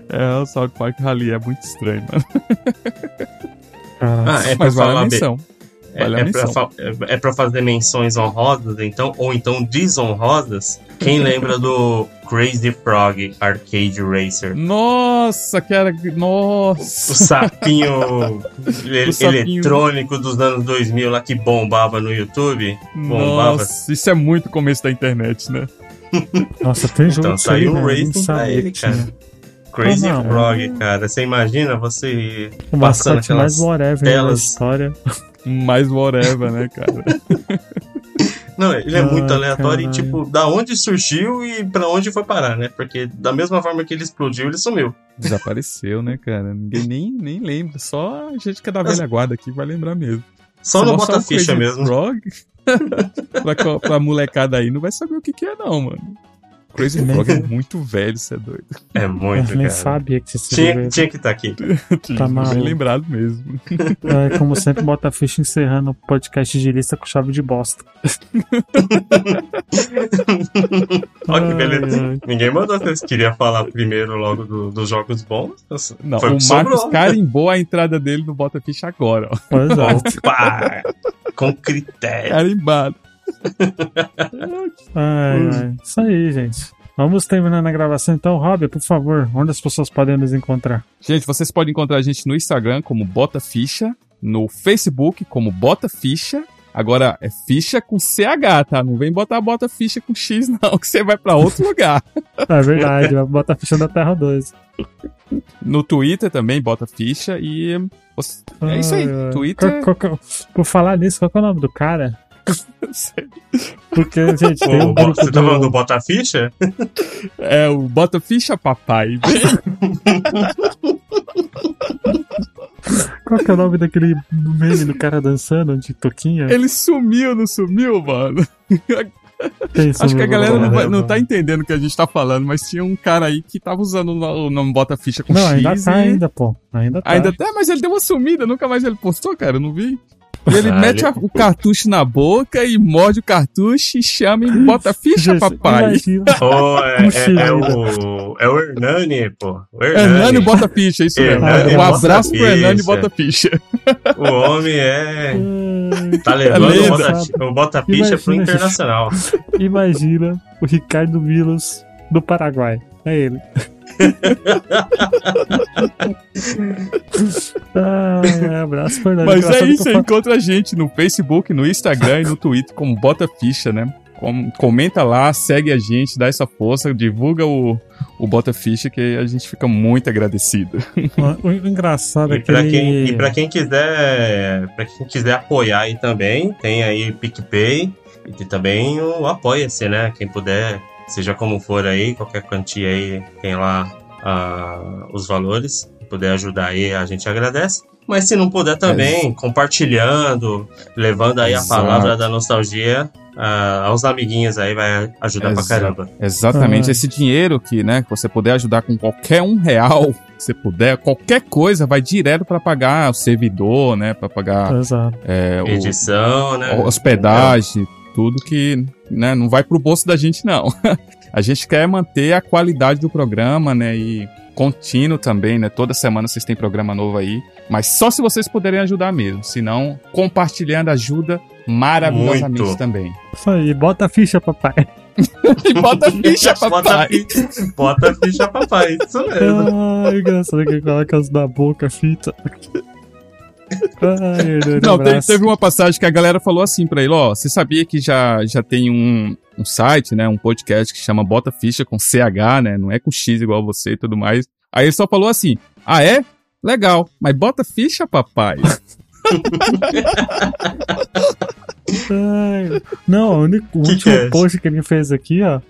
É, o South Park Rally é muito estranho, mano. Ah, é pra Mas vale a menção. É, Vale a é, fa- é- é pra fazer menções honrosas, então, ou então desonrosas. Quem lembra do Crazy Frog Arcade Racer? Nossa, cara. O Nossa. sapinho, ele- O sapinho. eletrônico dos anos 2000 lá que bombava no YouTube. Bombava. Nossa, isso é muito começo da internet, né? Nossa, tem jogo Então saiu um né? Racing pra ele, que cara. Crazy Ah, não. Frog, cara. Você imagina você O passando mais aquelas whatever da telas. história. Mais whatever, né, cara? Não, ele é Ah, muito aleatório e, caralho. tipo, da onde surgiu e pra onde foi parar, né? Porque da mesma forma que ele explodiu, ele sumiu. Desapareceu, né, cara? Ninguém nem, nem lembra. Só a gente que é da velha guarda aqui vai lembrar mesmo. Só no mostrar bota ficha mesmo. Frog, pra, pra molecada aí, não vai saber o que, que é, não, mano. Crazy Frog é muito velho, você é doido. É Eu muito, nem cara. sabia que esse Tinha, jogo tinha que estar aqui. Tá Bem maluco. lembrado mesmo. é, como sempre, bota a ficha encerrando o podcast de lista com chave de bosta. Olha que Ai, beleza. ai. Ninguém mandou vocês queriam falar primeiro logo do- dos jogos bons. Não, Foi o Marcos sobrou. carimbou a entrada dele no Bota Ficha agora, ó. Pois é. Opa! Com critério. Carimbado. Ai, ai. Isso aí, gente. Vamos terminando a gravação então. Rob, por favor, onde as pessoas podem nos encontrar? Gente, vocês podem encontrar a gente no Instagram como Bota Ficha, no Facebook como Bota Ficha. Agora é ficha com CH, tá? Não vem botar bota ficha com X, não, que você vai pra outro lugar. É verdade, bota a ficha da Terra 2. No Twitter também, bota ficha e. É isso aí. Ai. Twitter. É- por falar nisso, qual que é o nome do cara? Porque, gente, tem O, um Bo- grupo você tá falando do. Bota Ficha? É o Bota Ficha Papai. Qual que é o nome daquele meme do cara dançando de toquinha? Ele sumiu, não sumiu, mano? Acho que a galera não, vai- não tá entendendo o que a gente tá falando, mas tinha um cara aí que tava usando o nome Bota Ficha com Não, X. ainda tá, e- ainda, pô. Ainda tá. Ainda até, mas ele deu uma sumida, nunca mais ele postou, cara, eu não vi. E ele Ah, mete ele- o cartucho na boca e morde o cartucho e chama e bota ficha, papai. Ou é, é- é o, é o Hernani, pô. O Hernani Hernani. bota ficha, é isso mesmo. Hernani Um abraço pro Hernani bota ficha. O homem é. Ai, Tá levando lenda. o Bota, o Bota Ficha pro internacional. Imagina o Ricardo Vilos do Paraguai. É ele. Ai, abraço, Fernando. Mas é isso, falo- encontra a gente no Facebook, no Instagram e no Twitter como Bota Ficha, né? Com- comenta lá, segue a gente, dá essa força, divulga o, o Bota Ficha que a gente fica muito agradecido. O engraçado é E que pra, quem, e pra quem quiser para quem quiser apoiar aí também, tem aí PicPay e tem também o Apoia-se, né? Quem puder, seja como for aí, qualquer quantia aí, tem lá ah, os valores. Se puder ajudar aí, a gente agradece. Mas se não puder também, compartilhando, levando aí Exato. a palavra da nostalgia ah, aos amiguinhos aí, vai ajudar pra Exato. caramba. Exatamente, Ah. esse dinheiro que, né, que você puder ajudar com qualquer um real, que você puder, qualquer coisa vai direto pra pagar o servidor, né, Pra pagar Exato. é, o, Edição, né? hospedagem, tudo que, né, não vai pro bolso da gente não. a gente quer manter a qualidade do programa, né, e contínuo também, né, toda semana vocês têm programa novo aí, mas só se vocês puderem ajudar mesmo, senão compartilhando ajuda maravilhosamente Muito. também. Isso aí, bota a ficha, papai. E bota ficha, Bota, papai. bota a ficha, papai. Isso mesmo. Ai, engraçado que coloca as na boca, a fita. Ai, Não, teve, teve uma passagem que a galera falou assim pra ele, ó, você sabia que já, já tem um, um site, né, um podcast que chama Bota Ficha com CH, né, não é com X igual você e tudo mais. Aí ele só falou assim, ah é? Legal, mas bota ficha, papai. Ai, não, o único o último que é post que ele fez aqui, ó,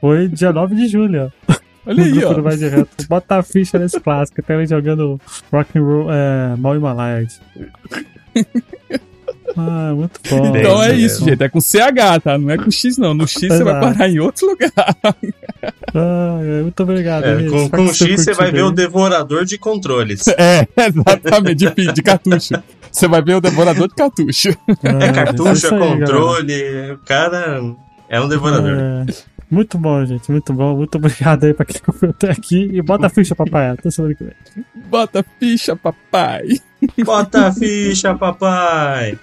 foi dia 9 de julho, ó. Olha aí, ó. Vai de Reto. Bota a ficha nesse clássico, até ele jogando rock and roll, é, Mal Himalaia. Ah, muito bom. Então é isso, gente, é com CH, tá? Não é com X não, no X você vai Exato. parar em outro lugar. Ai, muito obrigado. É, com com X você vai ver o devorador de controles. É, exatamente, de, de cartucho. Você vai ver o devorador de cartucho. Ah, É cartucho, isso é aí, galera. controle. O cara é um devorador. É, muito bom, gente. Muito bom. Muito obrigado aí pra quem acompanhou até aqui. E bota a ficha, papai. Até semana que vem. Bota ficha, papai. Bota a ficha, papai!